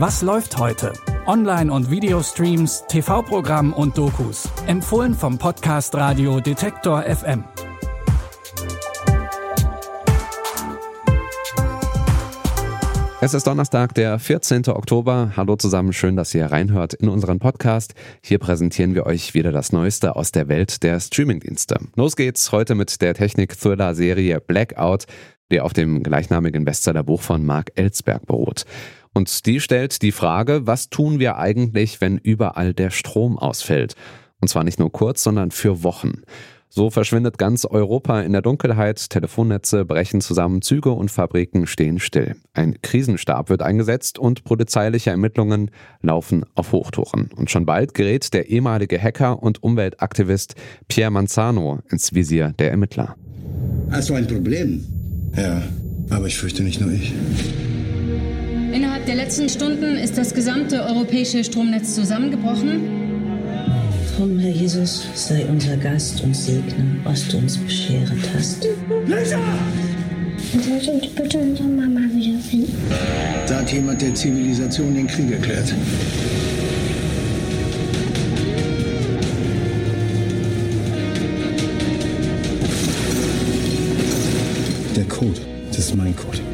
Was läuft heute? Online- und Videostreams, TV-Programm und Dokus. Empfohlen vom Podcast Radio Detektor FM. Es ist Donnerstag, der 14. Oktober. Hallo zusammen, schön, dass ihr reinhört in unseren Podcast. Hier präsentieren wir euch wieder das Neueste aus der Welt der Streamingdienste. Los geht's heute mit der Technik-Thriller-Serie Blackout, die auf dem gleichnamigen Bestsellerbuch von Mark Ellsberg beruht. Und die stellt die Frage, was tun wir eigentlich, wenn überall der Strom ausfällt? Und zwar nicht nur kurz, sondern für Wochen. So verschwindet ganz Europa in der Dunkelheit, Telefonnetze brechen zusammen, Züge und Fabriken stehen still. Ein Krisenstab wird eingesetzt und polizeiliche Ermittlungen laufen auf Hochtouren. Und schon bald gerät der ehemalige Hacker und Umweltaktivist Pierre Manzano ins Visier der Ermittler. Hast du ein Problem? Ja, aber ich fürchte nicht nur ich. Innerhalb der letzten Stunden ist das gesamte europäische Stromnetz zusammengebrochen. Drum, Herr Jesus, sei unser Gast und segne, was du uns bescheret hast. Lisa! Kannst du bitte unsere Mama wiederfinden? Sagt jemand, der Zivilisation den Krieg erklärt. Der Code, das ist mein Code.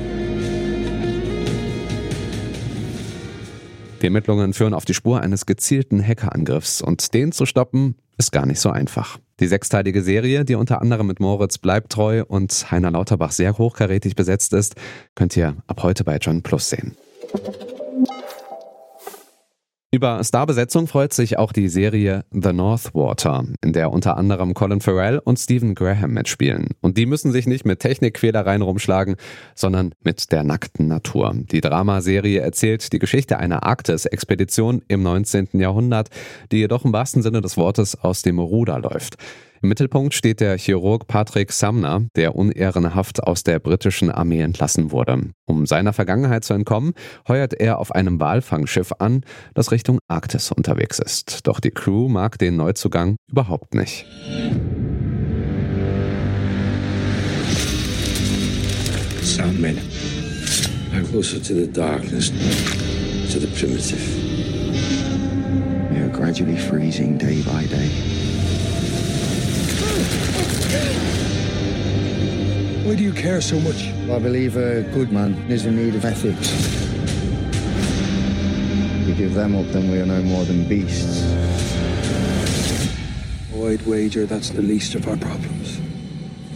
Die Ermittlungen führen auf die Spur eines gezielten Hackerangriffs und den zu stoppen ist gar nicht so einfach. Die sechsteilige Serie, die unter anderem mit Moritz Bleibtreu und Heiner Lauterbach sehr hochkarätig besetzt ist, könnt ihr ab heute bei John Plus sehen. Über Starbesetzung freut sich auch die Serie The Northwater, in der unter anderem Colin Farrell und Stephen Graham mitspielen. Und die müssen sich nicht mit Technikquälereien rumschlagen, sondern mit der nackten Natur. Die Dramaserie erzählt die Geschichte einer Arktis-Expedition im 19. Jahrhundert, die jedoch im wahrsten Sinne des Wortes aus dem Ruder läuft. Im Mittelpunkt steht der Chirurg Patrick Sumner, der unehrenhaft aus der britischen Armee entlassen wurde. Um seiner Vergangenheit zu entkommen, heuert er auf einem Walfangschiff an, das Richtung Arktis unterwegs ist. Doch die Crew mag den Neuzugang überhaupt nicht. Soundmen are closer to the darkness, to the primitive. We are gradually freezing day by day. Do you care so much? I believe a good man is in need of ethics. If we give them up, then we are no more than beasts. I'd wager that's the least of our problems.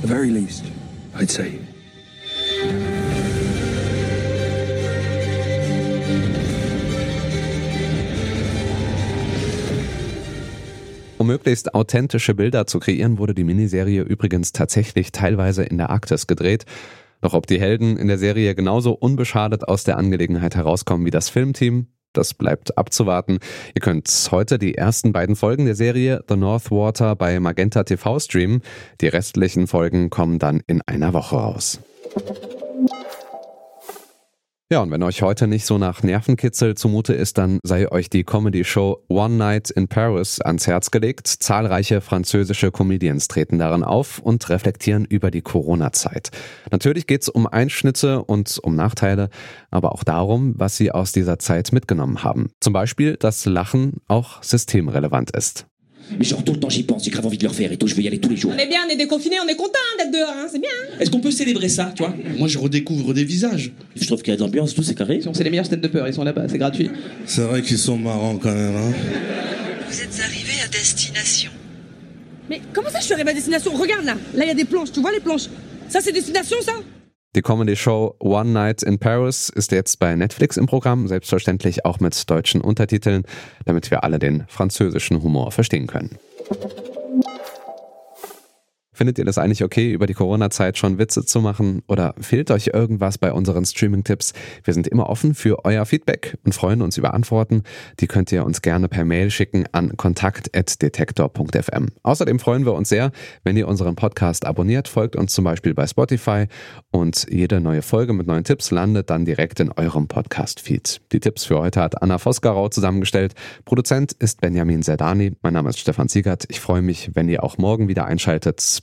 The very least, I'd say. Um möglichst authentische Bilder zu kreieren, wurde die Miniserie übrigens tatsächlich teilweise in der Arktis gedreht. Doch ob die Helden in der Serie genauso unbeschadet aus der Angelegenheit herauskommen wie das Filmteam, das bleibt abzuwarten. Ihr könnt heute die ersten beiden Folgen der Serie The Northwater bei Magenta TV streamen. Die restlichen Folgen kommen dann in einer Woche raus. Ja, und wenn euch heute nicht so nach Nervenkitzel zumute ist, dann sei euch die Comedy-Show One Night in Paris ans Herz gelegt. Zahlreiche französische Comedians treten darin auf und reflektieren über die Corona-Zeit. Natürlich geht's um Einschnitte und um Nachteile, aber auch darum, was sie aus dieser Zeit mitgenommen haben. Zum Beispiel, dass Lachen auch systemrelevant ist. Mais genre tout le temps j'y pense, j'ai grave envie de le refaire et tout, je veux y aller tous les jours. On est bien, on est déconfiné, on est content d'être dehors, hein, c'est bien. hein. Est-ce qu'on peut célébrer ça, tu vois? Moi, je redécouvre des visages. Je trouve qu'il y a de l'ambiance, tout c'est carré. C'est les meilleurs stand de peur, ils sont là-bas, c'est gratuit. C'est vrai qu'ils sont marrants quand même. Hein Vous êtes arrivé à destination. Mais comment ça je suis arrivé à destination? Regarde là, là il y a des planches, tu vois les planches? Ça c'est destination ça? Die Comedy-Show One Night in Paris ist jetzt bei Netflix im Programm, selbstverständlich auch mit deutschen Untertiteln, damit wir alle den französischen Humor verstehen können. Findet ihr das eigentlich okay, über die Corona-Zeit schon Witze zu machen? Oder fehlt euch irgendwas bei unseren Streaming-Tipps? Wir sind immer offen für euer Feedback und freuen uns über Antworten. Die könnt ihr uns gerne per Mail schicken an kontakt.detektor.fm. Außerdem freuen wir uns sehr, wenn ihr unseren Podcast abonniert, folgt uns zum Beispiel bei Spotify und jede neue Folge mit neuen Tipps landet dann direkt in eurem Podcast-Feed. Die Tipps für heute hat Anna Vosgerau zusammengestellt. Produzent ist Benjamin Zerdani. Mein Name ist Stefan Ziegert. Ich freue mich, wenn ihr auch morgen wieder einschaltet.